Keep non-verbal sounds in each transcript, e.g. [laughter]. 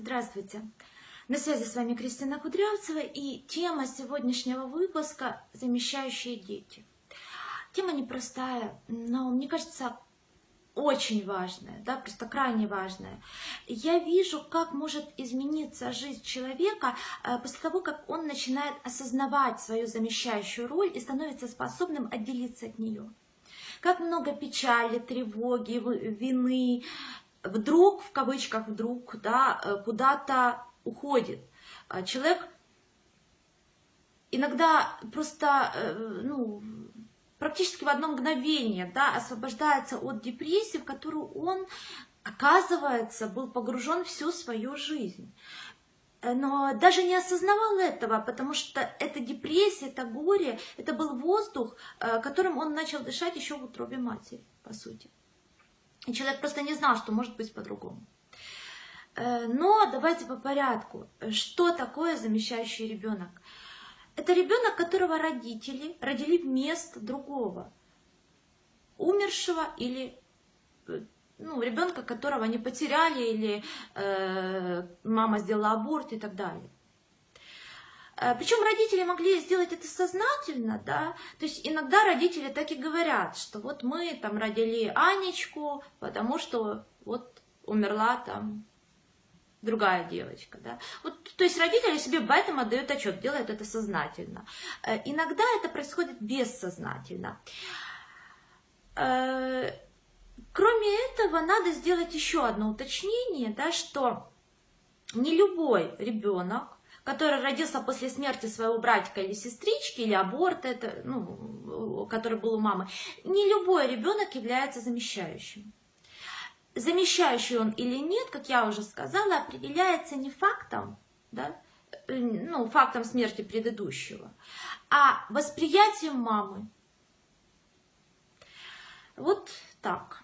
Здравствуйте! На связи с вами Кристина Кудрявцева и тема сегодняшнего выпуска «Замещающие дети». Тема непростая, но мне кажется очень важная, да, просто крайне важная. Я вижу, как может измениться жизнь человека э, после того, как он начинает осознавать свою замещающую роль и становится способным отделиться от нее. Как много печали, тревоги, вины, вдруг, в кавычках вдруг, да, э, куда-то уходит. А человек иногда просто, э, ну, практически в одно мгновение, да, освобождается от депрессии, в которую он, оказывается, был погружен всю свою жизнь. Э, но даже не осознавал этого, потому что эта депрессия, это горе, это был воздух, которым он начал дышать еще в утробе матери, по сути. И человек просто не знал, что может быть по-другому. Э, но давайте по порядку. Что такое замещающий ребенок? Это ребенок, которого родители родили вместо другого, умершего или э, ну, ребенка, которого они потеряли, или э, мама сделала аборт и так далее. Э, Причем родители могли сделать это сознательно, да, то есть иногда родители так и говорят, что вот мы там родили Анечку, потому что вот умерла там другая девочка, да. Вот, то есть родители себе в этом отдают отчет, делают это сознательно. Э, иногда это происходит бессознательно. Э, кроме этого, надо сделать еще одно уточнение, да, что не любой ребенок который родился после смерти своего братика или сестрички, или аборт, это, ну, который был у мамы, не любой ребенок является замещающим. Замещающий он или нет, как я уже сказала, определяется не фактом, да, ну, фактом смерти предыдущего, а восприятием мамы. Вот так.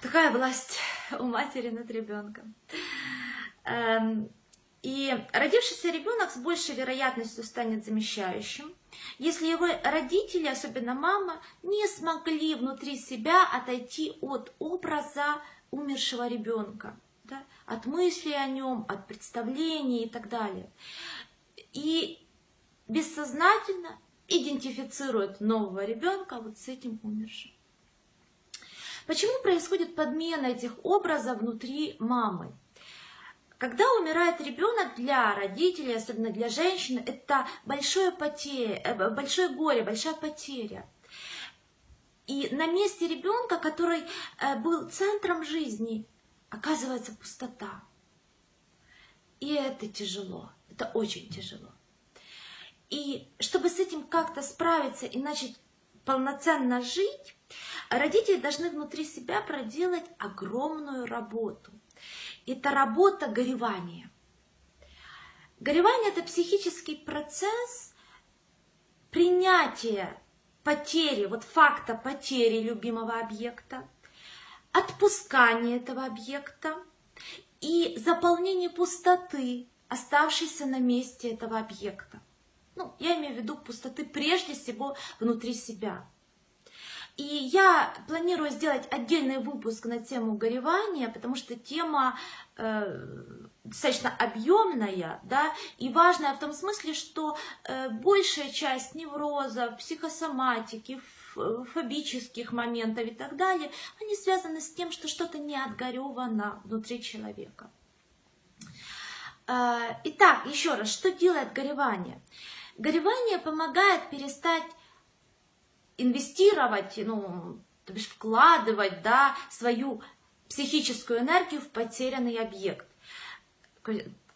Такая власть у матери над ребенком. И родившийся ребенок с большей вероятностью станет замещающим, если его родители, особенно мама, не смогли внутри себя отойти от образа умершего ребенка, да, от мысли о нем, от представлений и так далее. И бессознательно идентифицирует нового ребенка вот с этим умершим. Почему происходит подмена этих образов внутри мамы? Когда умирает ребенок для родителей, особенно для женщин, это большое, потеря, э, большое горе, большая потеря. И на месте ребенка, который э, был центром жизни, оказывается пустота. И это тяжело, это очень тяжело. И чтобы с этим как-то справиться и начать полноценно жить, родители должны внутри себя проделать огромную работу – это работа горевания. Горевание – это психический процесс принятия потери, вот факта потери любимого объекта, отпускания этого объекта и заполнения пустоты, оставшейся на месте этого объекта. Ну, я имею в виду пустоты прежде всего внутри себя – и я планирую сделать отдельный выпуск на тему горевания, потому что тема э, достаточно объемная, да, и важная в том смысле, что э, большая часть неврозов, психосоматики, фобических моментов и так далее, они связаны с тем, что что-то не отгоревано внутри человека. Э, итак, еще раз, что делает горевание? Горевание помогает перестать инвестировать, ну, то бишь вкладывать, да, свою психическую энергию в потерянный объект.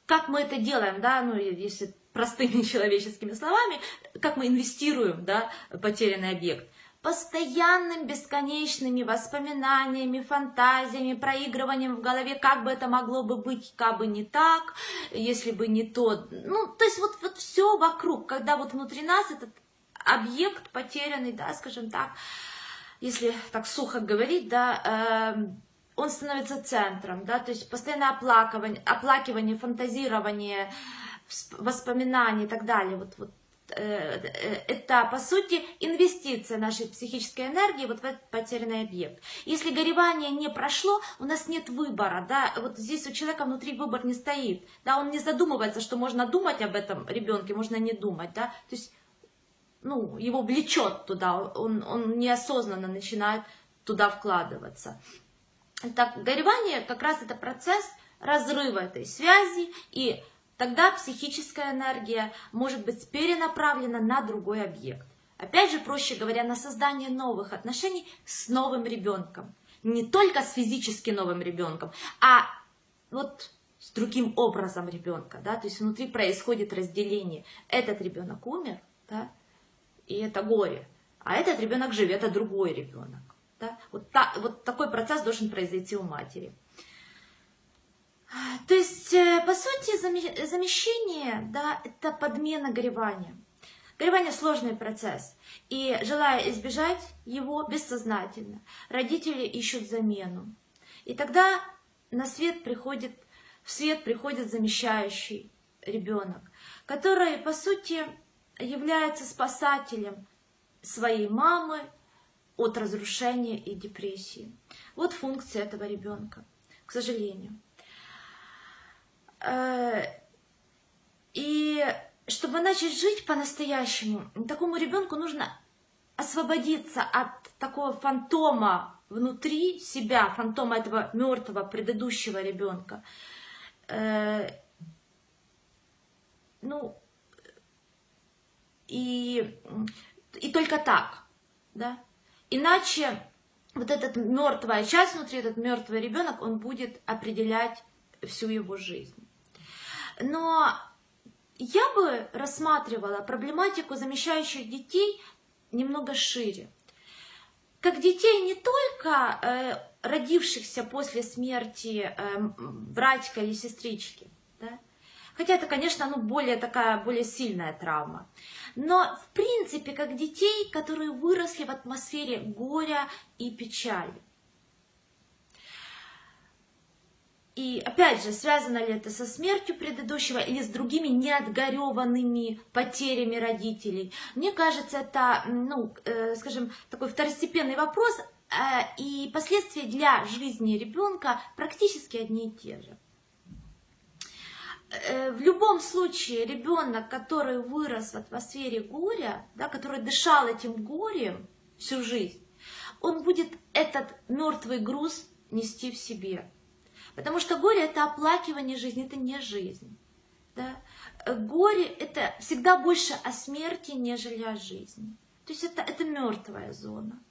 Как мы это делаем, да, ну, если простыми [laughs] человеческими словами, как мы инвестируем, да, потерянный объект постоянным бесконечными воспоминаниями, фантазиями, проигрыванием в голове, как бы это могло бы быть, как бы не так, если бы не то. Ну, то есть вот, вот все вокруг, когда вот внутри нас этот объект потерянный, да, скажем так, если так сухо говорить, да, э, он становится центром, да, то есть постоянное оплакивание, оплакивание, фантазирование, воспоминания и так далее, вот, вот это, по сути, инвестиция нашей психической энергии вот в этот потерянный объект. Если горевание не прошло, у нас нет выбора, да, вот здесь у человека внутри выбор не стоит, да, он не задумывается, что можно думать об этом ребенке, можно не думать, да, то есть, ну, его влечет туда, он, он неосознанно начинает туда вкладываться. Так, горевание как раз это процесс разрыва этой связи и тогда психическая энергия может быть перенаправлена на другой объект. Опять же, проще говоря, на создание новых отношений с новым ребенком. Не только с физически новым ребенком, а вот с другим образом ребенка. Да? То есть внутри происходит разделение. Этот ребенок умер, да? И это горе. А этот ребенок жив, это другой ребенок. Да? Вот, та, вот такой процесс должен произойти у матери. То есть, э, по сути, замещение, да, это подмена горевания. Горевание – сложный процесс. И желая избежать его бессознательно, родители ищут замену. И тогда на свет приходит, в свет приходит замещающий ребенок, который, по сути, является спасателем своей мамы от разрушения и депрессии. Вот функция этого ребенка, к сожалению. Э, и чтобы начать жить по-настоящему, такому ребенку нужно освободиться от такого фантома внутри себя, фантома этого мертвого предыдущего ребенка. Э, ну, и, и только так, да. Иначе вот эта мертвая часть внутри, этот мертвый ребенок, он будет определять всю его жизнь. Но я бы рассматривала проблематику замещающих детей немного шире. Как детей не только э, родившихся после смерти э, или сестрички? Хотя это, конечно, ну, более такая, более сильная травма, но в принципе как детей, которые выросли в атмосфере горя и печали. И опять же, связано ли это со смертью предыдущего или с другими неотгореванными потерями родителей? Мне кажется, это, ну, э, скажем, такой второстепенный вопрос, э, и последствия для жизни ребенка практически одни и те же. Э, в любом случае, ребенок, который вырос в атмосфере горя, да, который дышал этим горем всю жизнь, он будет этот мертвый груз нести в себе. Потому что горе это оплакивание жизни, это не жизнь. Да? Горе это всегда больше о смерти, нежели о жизни. То есть это, это мертвая зона.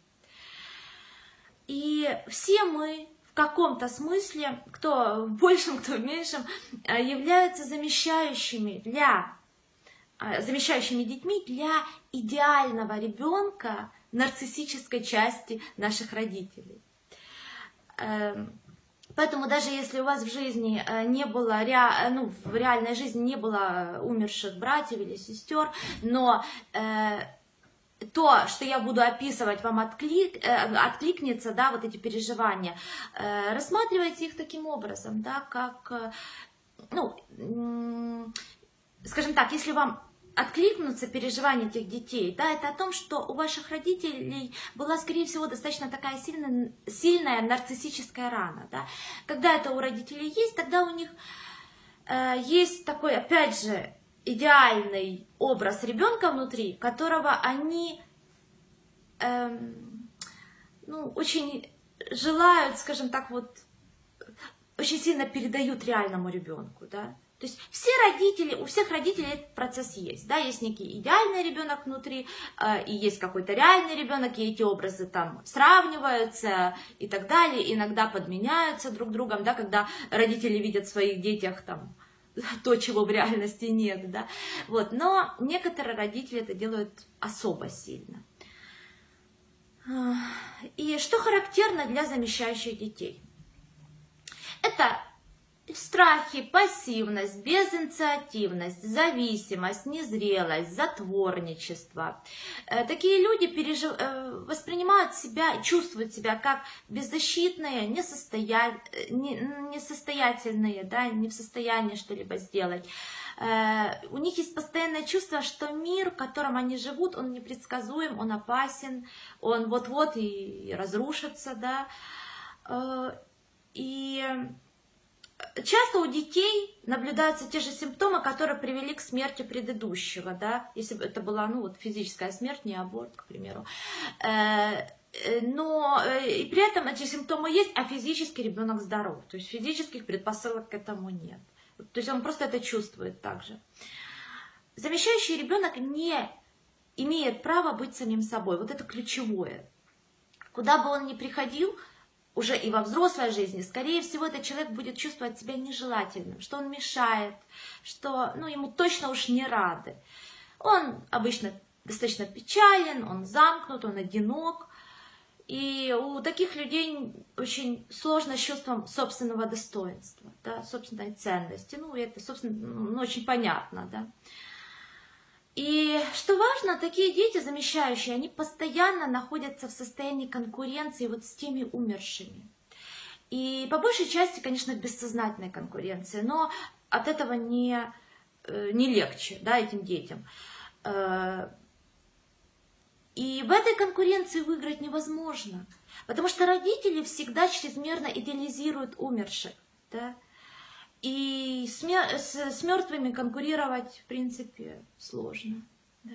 И все мы каком-то смысле, кто в большем, кто в меньшем, являются замещающими для замещающими детьми для идеального ребенка нарциссической части наших родителей. Эм, Поэтому даже если у вас в жизни э, не было, э, ну, в реальной жизни не было умерших братьев или сестер, но э, то, что я буду описывать, вам отклик, э, откликнется, да, вот эти переживания, э, рассматривайте их таким образом, да, как, э, ну, э, скажем так, если вам откликнуться переживания этих детей, да, это о том, что у ваших родителей была, скорее всего, достаточно такая сильная, сильная нарциссическая рана, да. Когда это у родителей есть, тогда у них э, есть такой, опять же, идеальный образ ребенка внутри, которого они э, ну, очень желают, скажем так, вот очень сильно передают реальному ребенку, да. То есть все родители, у всех родителей этот процесс есть, да, есть некий идеальный ребенок внутри, э, и есть какой-то реальный ребенок, и эти образы там сравниваются и так далее, иногда подменяются друг другом, да, когда родители видят в своих детях там [laughs] то, чего в реальности нет, да, вот, но некоторые родители это делают особо сильно. И что характерно для замещающих детей? Это Страхи, пассивность, безинициативность, зависимость, незрелость, затворничество. Э, такие люди пережив... Э, воспринимают себя, чувствуют себя как беззащитные, несостоя... несостоятельные, да, не в состоянии что-либо сделать. э, у них есть постоянное чувство, что мир, в котором они живут, он непредсказуем, он опасен, он вот-вот и разрушится, да. Э, и часто у детей наблюдаются те же симптомы, которые привели к смерти предыдущего, да, если бы это была, ну, вот физическая смерть, не аборт, к примеру. Э, э, но э, и при этом эти симптомы есть, а физически ребенок здоров. То есть физических предпосылок к этому нет. То есть он просто это чувствует также. Замещающий ребенок не имеет права быть самим собой. Вот это ключевое. Куда бы он ни приходил, уже и во взрослой жизни, скорее всего, этот человек будет чувствовать себя нежелательным, что он мешает, что ну, ему точно уж не рады. Он обычно достаточно печален, он замкнут, он одинок. И у таких людей очень сложно с чувством собственного достоинства, да, собственной ценности. Ну, это, собственно, ну, очень понятно, да. И что важно, такие дети замещающие, они постоянно находятся в состоянии конкуренции вот с теми умершими. И по большей части, конечно, бессознательной конкуренции, но от этого не, э, не легче да, этим детям. Э, и в этой конкуренции выиграть невозможно, потому что родители всегда чрезмерно идеализируют умерших. Да? И с, с, мертвыми конкурировать, в принципе, сложно. Да?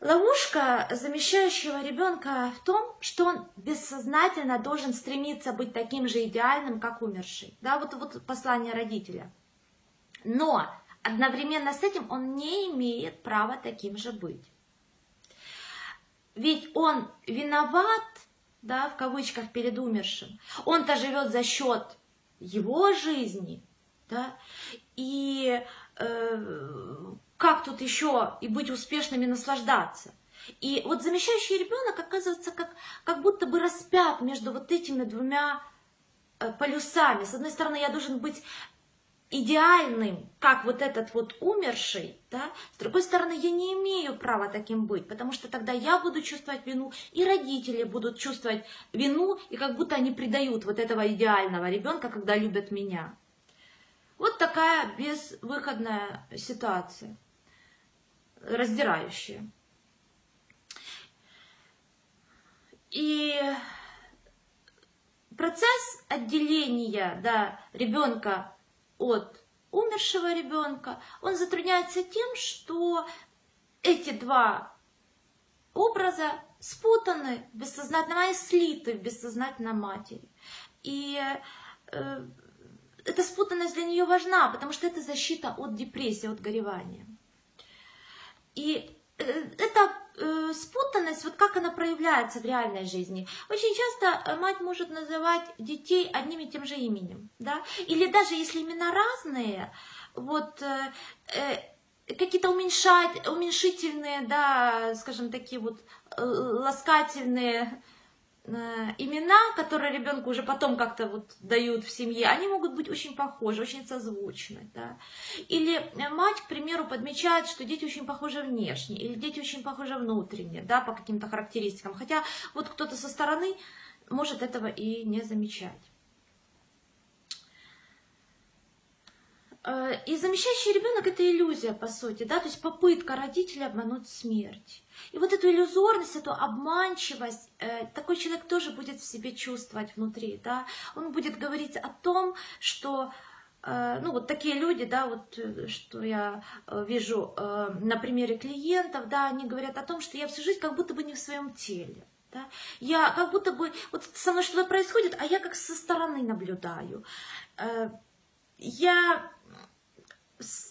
Ловушка замещающего ребенка в том, что он бессознательно должен стремиться быть таким же идеальным, как умерший. Да, вот, вот послание родителя. Но одновременно с этим он не имеет права таким же быть. Ведь он виноват, да, в кавычках, перед умершим. Он-то живет за счет его жизни, да, и э, как тут еще и быть успешными, наслаждаться. И вот замещающий ребенок оказывается как, как будто бы распят между вот этими двумя э, полюсами. С одной стороны, я должен быть идеальным, как вот этот вот умерший, да, с другой стороны, я не имею права таким быть, потому что тогда я буду чувствовать вину, и родители будут чувствовать вину, и как будто они предают вот этого идеального ребенка, когда любят меня. Вот такая безвыходная ситуация, раздирающая. И процесс отделения да, ребенка от умершего ребенка, он затрудняется тем, что эти два образа спутаны в бессознательном, и слиты в бессознательном матери. И э, эта спутанность для нее важна, потому что это защита от депрессии, от горевания. И э, это э, спутанность, вот как она проявляется в реальной жизни. Очень часто э, мать может называть детей одним и тем же именем, да, или даже если имена разные, вот э, какие-то уменьшать, уменьшительные, да, скажем, такие вот ласкательные имена, которые ребенку уже потом как-то вот дают в семье, они могут быть очень похожи, очень созвучны. Да? Или э, мать, к примеру, подмечает, что дети очень похожи внешне, или дети очень похожи внутренне, да, по каким-то характеристикам. Хотя вот кто-то со стороны может этого и не замечать. Э, и замещающий ребенок это иллюзия, по сути, да, то есть попытка родителей обмануть смерть. И вот эту иллюзорность, эту обманчивость, э, такой человек тоже будет в себе чувствовать внутри, да. Он будет говорить о том, что э, ну, вот такие люди, да, вот, что я вижу на примере клиентов, да, они говорят о том, что я всю жизнь как будто бы не в своем теле. Да? Я как будто бы, вот со мной что-то происходит, а я как со стороны наблюдаю. Я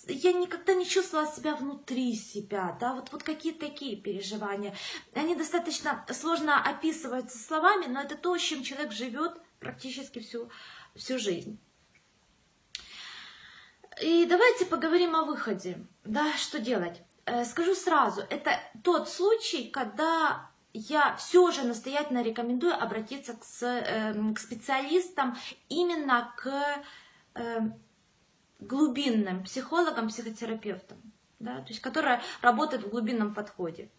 я никогда не чувствовала себя внутри себя, да, вот, вот какие-то такие переживания. Они достаточно сложно описываются словами, но это то, с чем человек живет практически всю, всю жизнь. И давайте поговорим о выходе, да, что делать. Э, скажу сразу, это тот случай, когда я все же настоятельно рекомендую обратиться к, эм, к специалистам именно к эм, глубинным психологом, психотерапевтом, да, то есть которая работает в глубинном подходе.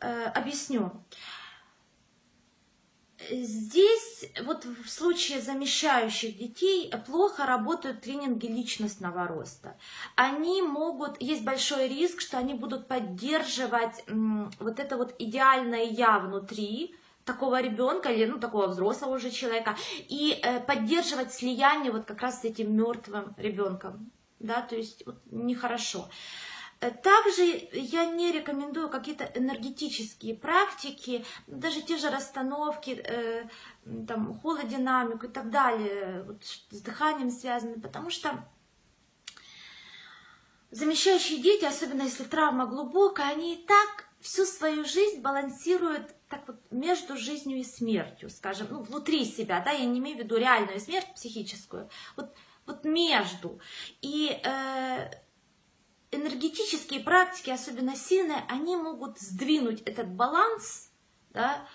Э, объясню. Здесь вот в случае замещающих детей плохо работают тренинги личностного роста. Они могут, есть большой риск, что они будут поддерживать вот это вот идеальное я внутри, такого ребенка или ну такого взрослого уже человека. И э, поддерживать слияние вот как раз с этим мертвым ребенком да то есть вот, нехорошо. Э, также я не рекомендую какие-то энергетические практики, даже те же расстановки, э, там, холодинамику и так далее, вот, с дыханием связаны, потому что замещающие дети, особенно если травма глубокая, они и так всю свою жизнь балансируют так вот между жизнью и смертью, скажем, ну, внутри себя, да, я не имею в виду реальную смерть психическую, вот, вот между. И э, энергетические практики, особенно сильные, они могут сдвинуть этот баланс, да,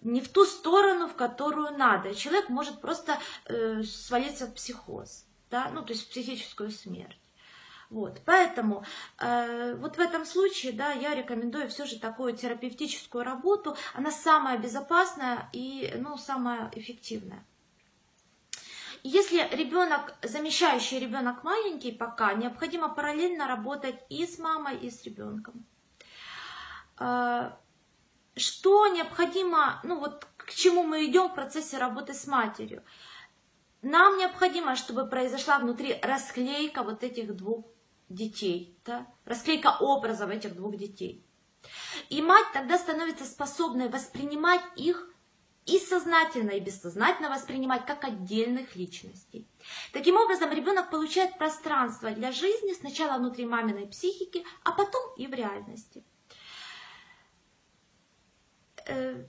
не в ту сторону, в которую надо. Человек может просто э, свалиться в психоз, да, ну, то есть в психическую смерть. Вот, поэтому э, вот в этом случае, да, я рекомендую все же такую терапевтическую работу. Она самая безопасная и, ну, самая эффективная. Если ребенок, замещающий ребенок маленький пока, необходимо параллельно работать и с мамой, и с ребенком. А, что необходимо, ну вот к чему мы идем в процессе работы с матерью? Нам необходимо, чтобы произошла внутри расклейка вот этих двух детей, да? расклейка образов этих двух детей. И мать тогда становится способной воспринимать их и сознательно, и бессознательно воспринимать как отдельных личностей. Таким образом, ребенок получает пространство для жизни сначала внутри маминой психики, а потом и в реальности. Э,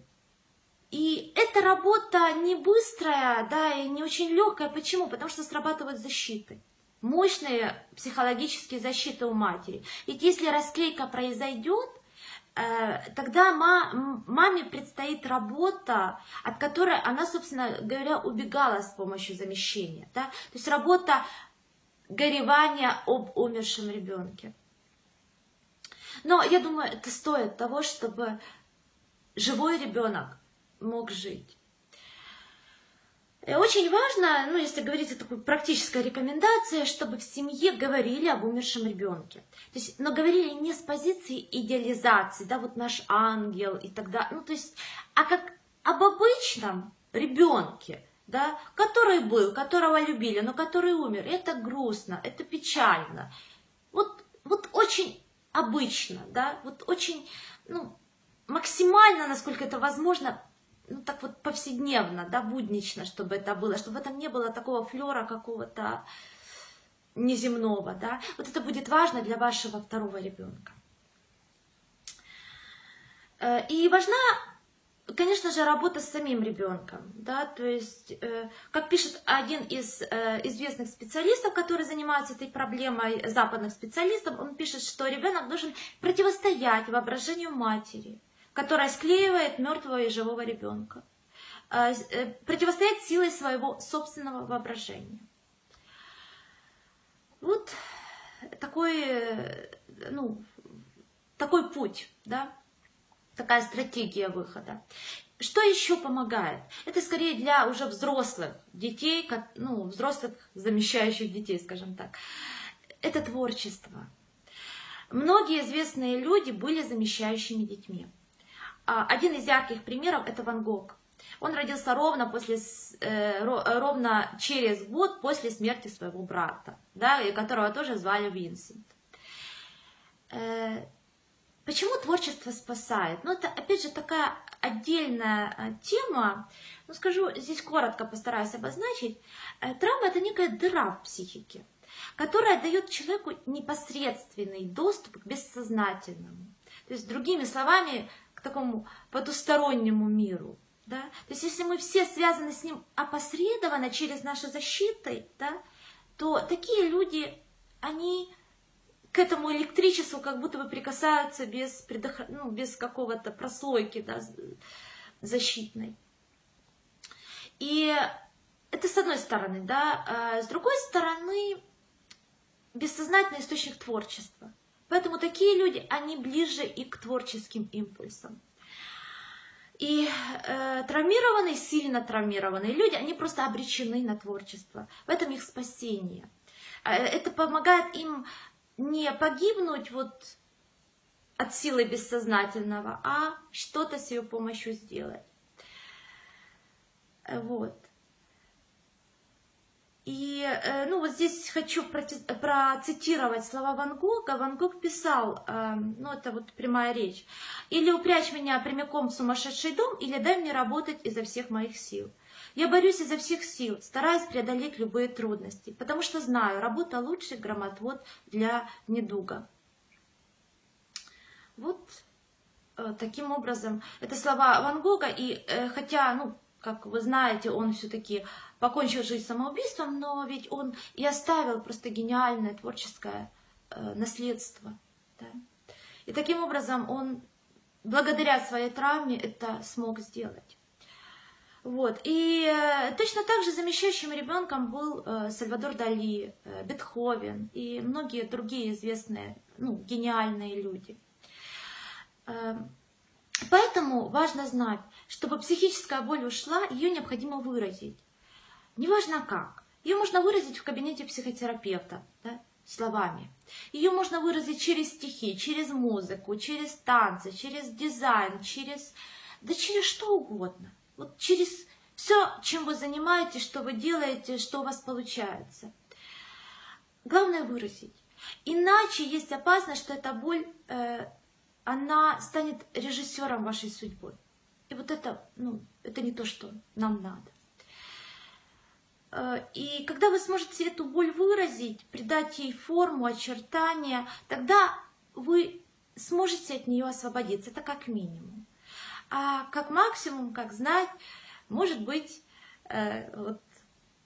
и эта работа не быстрая, да, и не очень легкая. Почему? Потому что срабатывают защиты. Мощные психологические защиты у матери. Ведь если расклейка произойдет, Э, тогда маме предстоит работа, от которой она, собственно говоря, убегала с помощью замещения. Да? То есть работа горевания об умершем ребенке. Но я думаю, это стоит того, чтобы живой ребенок мог жить. Очень важно, ну, если говорить о такой практической рекомендации, чтобы в семье говорили об умершем ребенке. То есть, но говорили не с позиции идеализации, да, вот наш ангел и так далее, ну, то есть, а как об обычном ребенке, да, который был, которого любили, но который умер. Это грустно, это печально. Вот, вот очень обычно, да, вот очень, ну, максимально, насколько это возможно, ну, так вот повседневно, да, буднично, чтобы это было, чтобы в этом не было такого флера какого-то неземного, да. Вот это будет важно для вашего второго ребенка. Э, и важна, конечно же, работа с самим ребенком, да, то есть, э, как пишет один из э, известных специалистов, который занимается этой проблемой, западных специалистов, он пишет, что ребенок должен противостоять воображению матери, которая склеивает мертвого и живого ребенка. А, э, противостоять силой своего собственного воображения. Вот такой, э, ну, такой путь, да, такая стратегия выхода. Что еще помогает? Это скорее для уже взрослых детей, ну, взрослых замещающих детей, скажем так. Это творчество. Многие известные люди были замещающими детьми. А, один из ярких примеров это Ван Гог. Он родился ровно, после, э, ровно через год после смерти своего брата, да, которого тоже звали Винсент. Э, почему творчество спасает? Ну, это, опять же, такая отдельная э, тема. Ну, скажу, здесь коротко постараюсь обозначить. Травма – это некая дыра в психике, которая дает человеку непосредственный доступ к бессознательному. То есть, другими словами, такому потустороннему миру. Да? То есть если мы все связаны с ним опосредованно через наши защиты, да, то такие люди, они к этому электричеству как будто бы прикасаются без, предох... ну, без какого-то прослойки да, защитной. И это с одной стороны, да. А с другой стороны, бессознательный источник творчества – Поэтому такие люди, они ближе и к творческим импульсам. И э, травмированные, сильно травмированные люди, они просто обречены на творчество. В этом их спасение. Э, это помогает им не погибнуть вот от силы бессознательного, а что-то с ее помощью сделать. Э, вот. И э, ну, вот здесь хочу процитировать слова Ван Гога. Ван Гог писал, э, ну это вот прямая речь, «Или упрячь меня прямиком в сумасшедший дом, или дай мне работать изо всех моих сил. Я борюсь изо всех сил, стараюсь преодолеть любые трудности, потому что знаю, работа лучший громотвод для недуга». Вот э, таким образом, это слова Ван Гога, и хотя, ну, как вы знаете, он все-таки покончил жизнь самоубийством, но ведь он и оставил просто гениальное творческое э, наследство. Да? И таким образом он, благодаря своей травме, это смог сделать. Вот. И э, точно так же замещающим ребенком был э, Сальвадор Дали, Бетховен и многие другие известные, ну, гениальные люди. Поэтому важно знать, чтобы психическая боль ушла, ее необходимо выразить. Неважно как. Ее можно выразить в кабинете психотерапевта да, словами. Ее можно выразить через стихи, через музыку, через танцы, через дизайн, через... Да через что угодно. Вот через все, чем вы занимаетесь, что вы делаете, что у вас получается. Главное выразить. Иначе есть опасность, что эта боль, э, она станет режиссером вашей судьбы. И вот это, ну, это не то, что нам надо. Э, и когда вы сможете эту боль выразить, придать ей форму, очертания, тогда вы сможете от нее освободиться. Это как минимум. А как максимум, как знать, может быть, э, вот,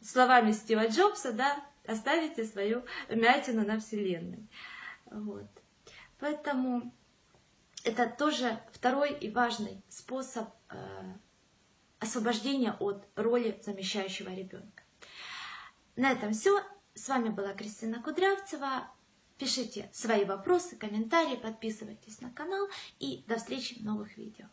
словами Стива Джобса, да, оставите свою мятину на Вселенной. Вот. Поэтому это тоже второй и важный способ э, освобождения от роли замещающего ребенка. На этом все. С вами была Кристина Кудрявцева. Пишите свои вопросы, комментарии, подписывайтесь на канал и до встречи в новых видео.